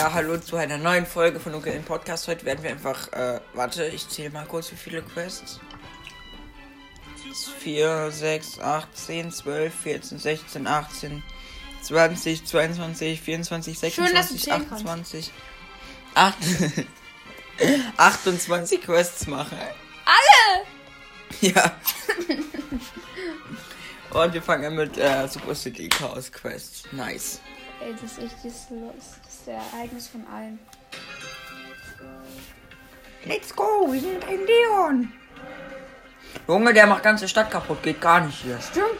Ja, hallo zu einer neuen Folge von Onkel im Podcast. Heute werden wir einfach, äh, warte, ich zähle mal kurz, wie viele Quests. 4, 6, 8, 10, 12, 14, 16, 18, 20, 22, 24, Schön, dass du 26, zählen 28, 8, 28 Quests machen. Alle! Ja. Und wir fangen an mit äh, Super City Chaos Quest. Nice. Ey, das ist echt das, das ist der Ereignis von allen. Let's go, wir sind ein Leon. Junge, der macht ganze Stadt kaputt, geht gar nicht hier. Stimmt.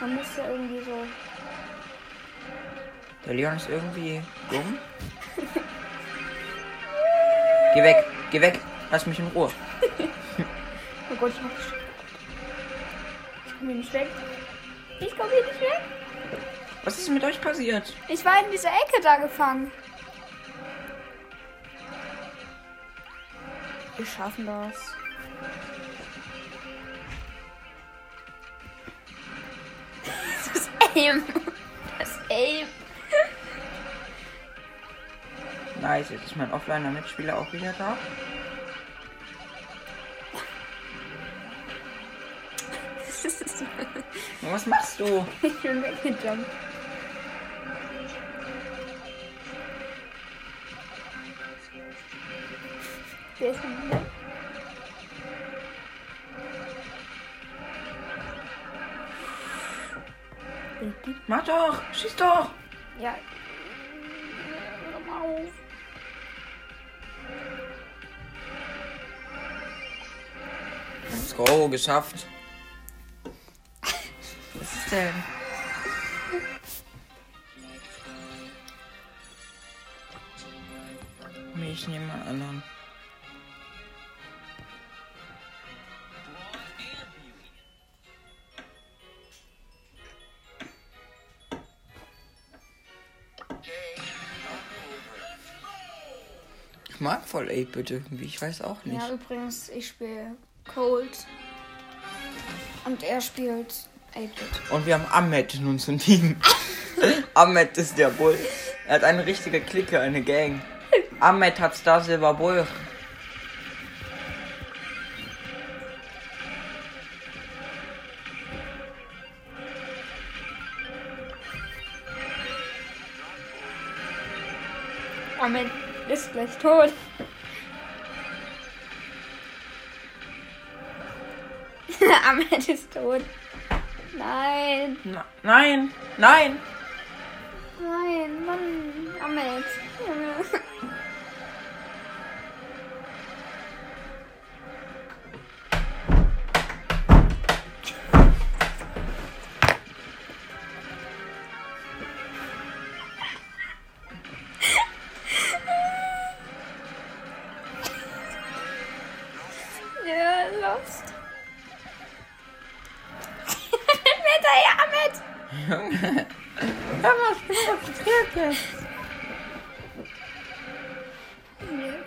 Man muss ja irgendwie so. Der Leon ist irgendwie dumm. geh weg, geh weg, lass mich in Ruhe. Oh Gott, ich mach. Ich komm hier nicht weg. Ich komm hier nicht weg. Was ist mit euch passiert? Ich war in dieser Ecke da gefangen. Wir schaffen das. Das Aim. Das Aim. Nice, jetzt ist mein Offliner-Mitspieler auch wieder da. Was machst du? Ich bin weggejumpt. Der ist weg. Mach doch, schieß doch. Ja. Hör auf. Let's go, geschafft. Was ist denn? Ich nehme mal einen anderen. Voll 8-Bit irgendwie, ich weiß auch nicht. Ja, übrigens, ich spiele Cold. Und er spielt 8-Bit. Und wir haben Ahmed in unserem Team. Ahmed ist der Bull. Er hat eine richtige Clique, eine Gang. Ahmed hat Star Silver Bull. Ahmed ist gleich tot. Ahmed ist tot. Nein, Na, nein, nein. nein, Mann, Ahmed.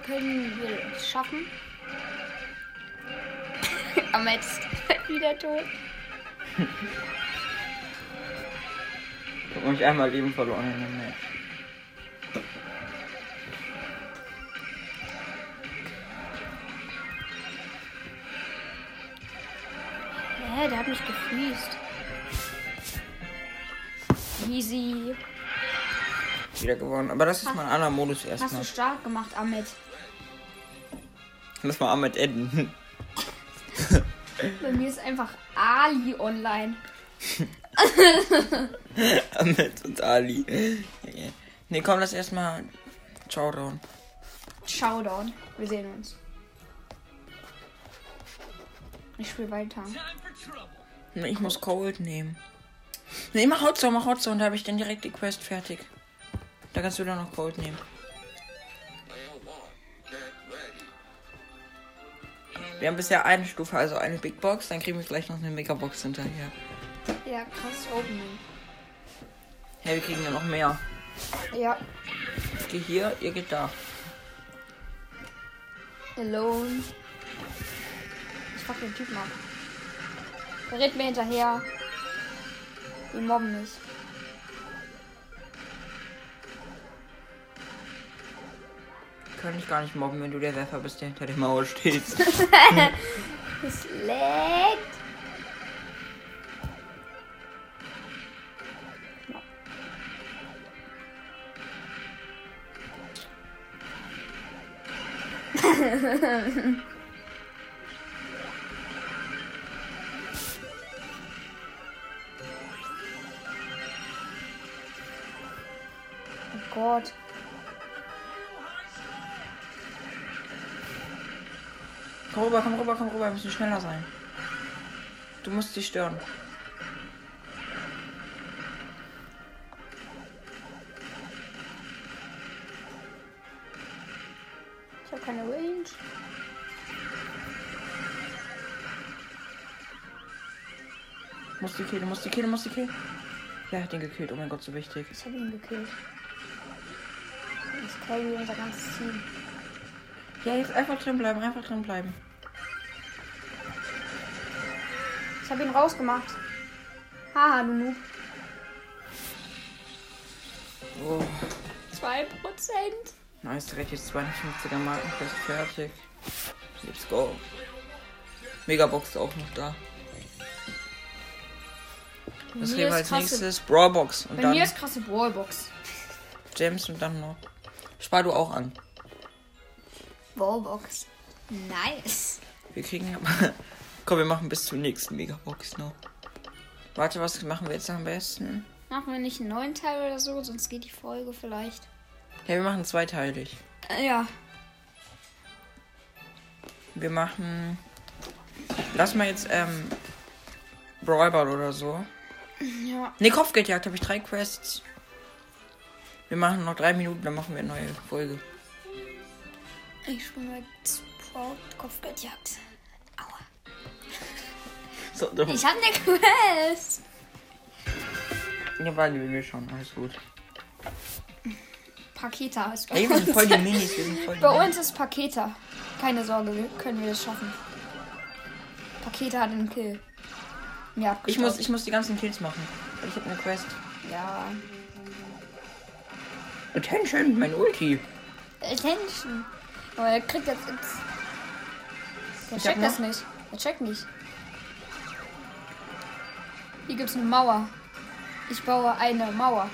Können wir es schaffen. Ahmed ist wieder tot. Ich hab mich einmal Leben verloren in dem Match. Hä, der hat mich gefriest. Easy. Wieder gewonnen. Aber das ist mal ein anderer Modus Hast du erstmal. stark gemacht, Ahmed. Lass mal Ahmed enden. Bei mir ist einfach Ali online. Ahmed und Ali. Nee, komm, lass erstmal. Ciao, down. Showdown. Wir sehen uns. Ich spiele weiter. Nee, Ich muss Cold nehmen. Nee, mach Hotzone, mach Hotzone, da habe ich dann direkt die Quest fertig. Da kannst du dann noch Cold nehmen. Wir haben bisher eine Stufe, also eine Big Box, dann kriegen wir gleich noch eine Megabox hinterher. Ja, krass Opening. Ja, wir kriegen ja noch mehr. Ja, Ich gehe hier, ihr geht da. alone. Ich fuck den Typen ab. Der rennt mir hinterher. Die mobben mich. Kann dich gar nicht mobben, wenn du der Werfer bist, der hinter der Mauer steht. Es leckt. oh Gott. Komm rüber, komm rüber, komm rüber, wir müssen schneller sein. Du musst sie stören. Ich habe keine Range. Musst die killen, musst die killen, musst die killen. Wer hat den gekillt? Oh mein Gott, so wichtig. Ich habe ihn gekillt. Ich carry unser ganzes Team. Ja, jetzt einfach drin bleiben, einfach drin bleiben. Ich habe ihn rausgemacht. Haha, du Noob. Oh. 2%. Nice, direkt jetzt 250er Markenfest fertig. Let's go. Megabox ist auch noch da. Was Bei reden wir als krasse- nächstes? Brawlbox. Und Bei dann mir ist krasse Brawlbox. Gems und dann noch. Spar du auch an. Brawlbox. Nice. Wir kriegen aber. Komm, wir machen bis zur nächsten Megabox noch. Warte, was machen wir jetzt am besten? Machen wir nicht einen neuen Teil oder so, sonst geht die Folge vielleicht. Ja, wir machen zweiteilig. Äh, ja. Wir machen. Lass mal jetzt, ähm. Brawlball oder so. Ja. Ne, Kopfgeldjagd habe ich drei Quests. Wir machen noch drei Minuten, dann machen wir eine neue Folge. Ich spiele mit Sprout Kopfgeldjagd. Aua. So, doch. Ich hab ne Quest. Ja, weil wir schon, alles gut. Paketa ist bei Ey, wir sind uns. voll die Minis, wir sind voll die Bei Minis. uns ist Paketa. Keine Sorge, wir können wir das schaffen. Paketa hat einen Kill. Ja, Ich muss, ich muss die ganzen Kills machen. weil Ich habe eine Quest. Ja. Attention, mein Ulti. Attention. Aber er kriegt jetzt. der Ich checkt das nicht. Er checkt nicht. Hier gibt's eine Mauer. Ich baue eine Mauer.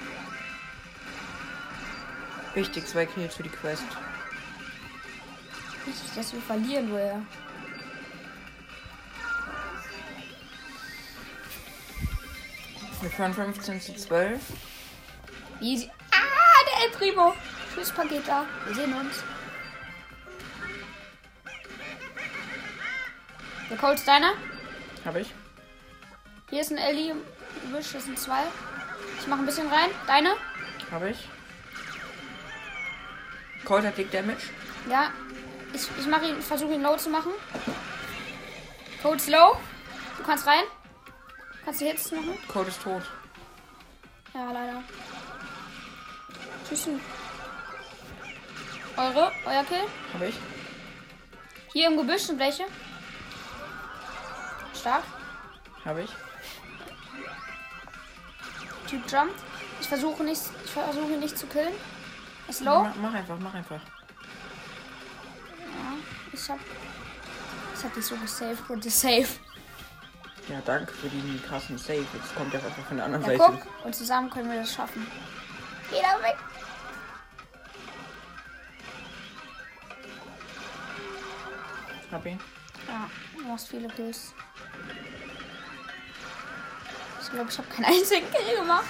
Wichtig, zwei Kills für die Quest. Wichtig, dass wir verlieren, woher. Wir fahren 15 zu 12. Easy. Ah, der El Primo. Tschüss, Paketa. Wir sehen uns. Der Colt ist deiner. Habe ich. Hier ist ein Ellie im Gebüsch. Das sind zwei. Ich mache ein bisschen rein. Deine? Habe ich. Colt hat Dick Damage. Ja. Ich, ich mache ihn, versuche ihn low zu machen. Colt ist low. Du kannst rein. Kannst du Hits machen? Colt ist tot. Ja, leider. Tschüss. Eure? Euer Kill? Habe ich. Hier im Gebüsch sind welche. Stark. Habe ich. Typ jumpt. Ich versuche nicht, ich versuche nicht zu killen. Ist low. Mach, mach einfach, mach einfach. Ja, ich hab. Ich hab dich so gesaved. Wurde safe. Ja, danke für die krassen Save. Jetzt kommt er einfach von der anderen Ja, Seite. guck. Und zusammen können wir das schaffen. Geh da weg. Hab ihn. Ja, du machst viele Kills. Ich glaube, ich habe keinen einzigen Kill gemacht.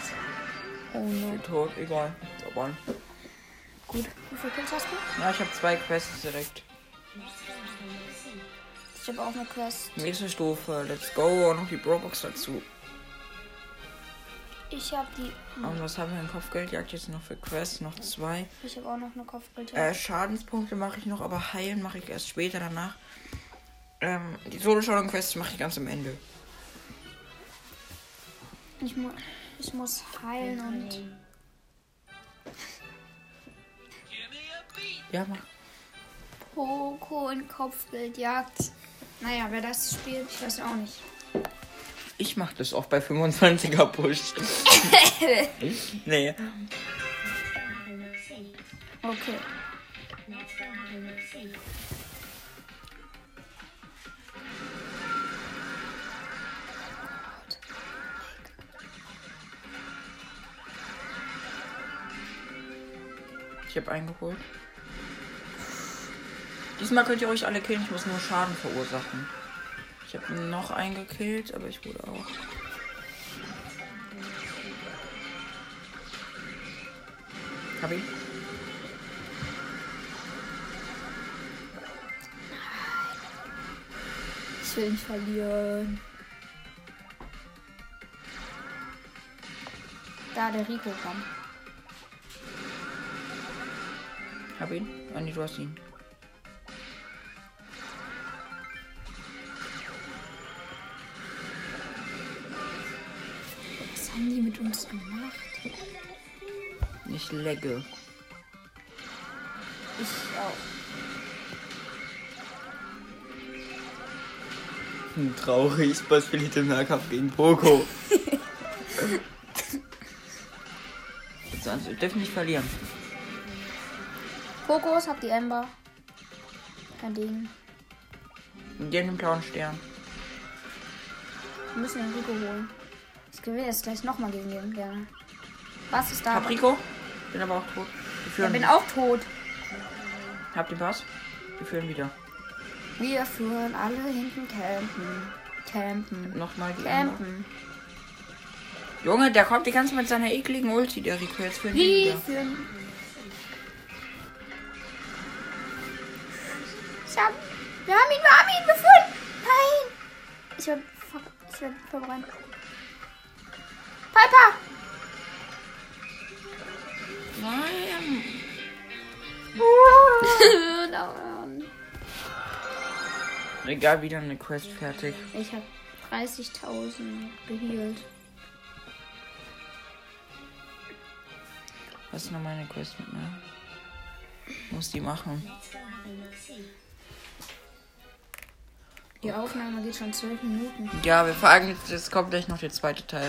Oh no. Bin tot, egal. Aber, Gut. Wie viele Kills hast du? ja, ich habe zwei Quests direkt. Ich habe auch eine Quest. Nächste Stufe, let's go. Und noch die Brawlbox dazu. Ich habe die. Und was haben wir im Kopfgeldjagd jetzt noch für Quests? Noch zwei. Ich habe auch noch eine Kopfbild. Äh, Schadenspunkte mache ich noch, aber heilen mache ich erst später danach. Ähm, die Solo-Showdown-Quests mache ich ganz am Ende. Ich, mu ich muss heilen und. Ja, mach. Poco in Kopfgeldjagd. Naja, wer das spielt, ich weiß auch nicht. Ich mache das auch bei 25er Push. nee. Okay. Ich habe eingeholt. Diesmal könnt ihr ruhig alle killen, ich muss nur Schaden verursachen. Ich habe noch einen gekillt, aber ich wurde auch. Hab ihn. Ich will nicht verlieren. Da, der Rico kommt. Hab ihn. Ah, nee, du hast ihn. Was haben die mit uns gemacht? Ich legge. Ich auch. Hm, traurig, was spielt im Nahkampf gegen Poco? Sonst dürfen nicht verlieren. Fokus, hab die Ember. Kein Ding. Der den blauen Stern. Wir müssen den Rico holen. Ich gewinne jetzt gleich nochmal gegen den gerne. Was ist da? Hab Rico. Bin aber auch tot. Ich führen. bin auch tot. Habt den Pass? Wir führen wieder. Wir führen alle hinten campen. Campen. Nochmal die. Campen. Junge, der kommt die ganze Zeit mit seiner ekligen Ulti, der Rico. Jetzt führen Wir wieder. führen. Wir haben ihn, wir haben ihn gefunden. Nein. Ich werde ich werd verbrannt. Piper. Nein. Nein. Egal, wieder eine Quest fertig. Ich habe 30.000 gehealt. Was ist noch meine Quest mit mir? Muss die machen. Die Aufnahme geht schon 12 Minuten. Ja, wir fragen jetzt kommt gleich noch der zweite Teil.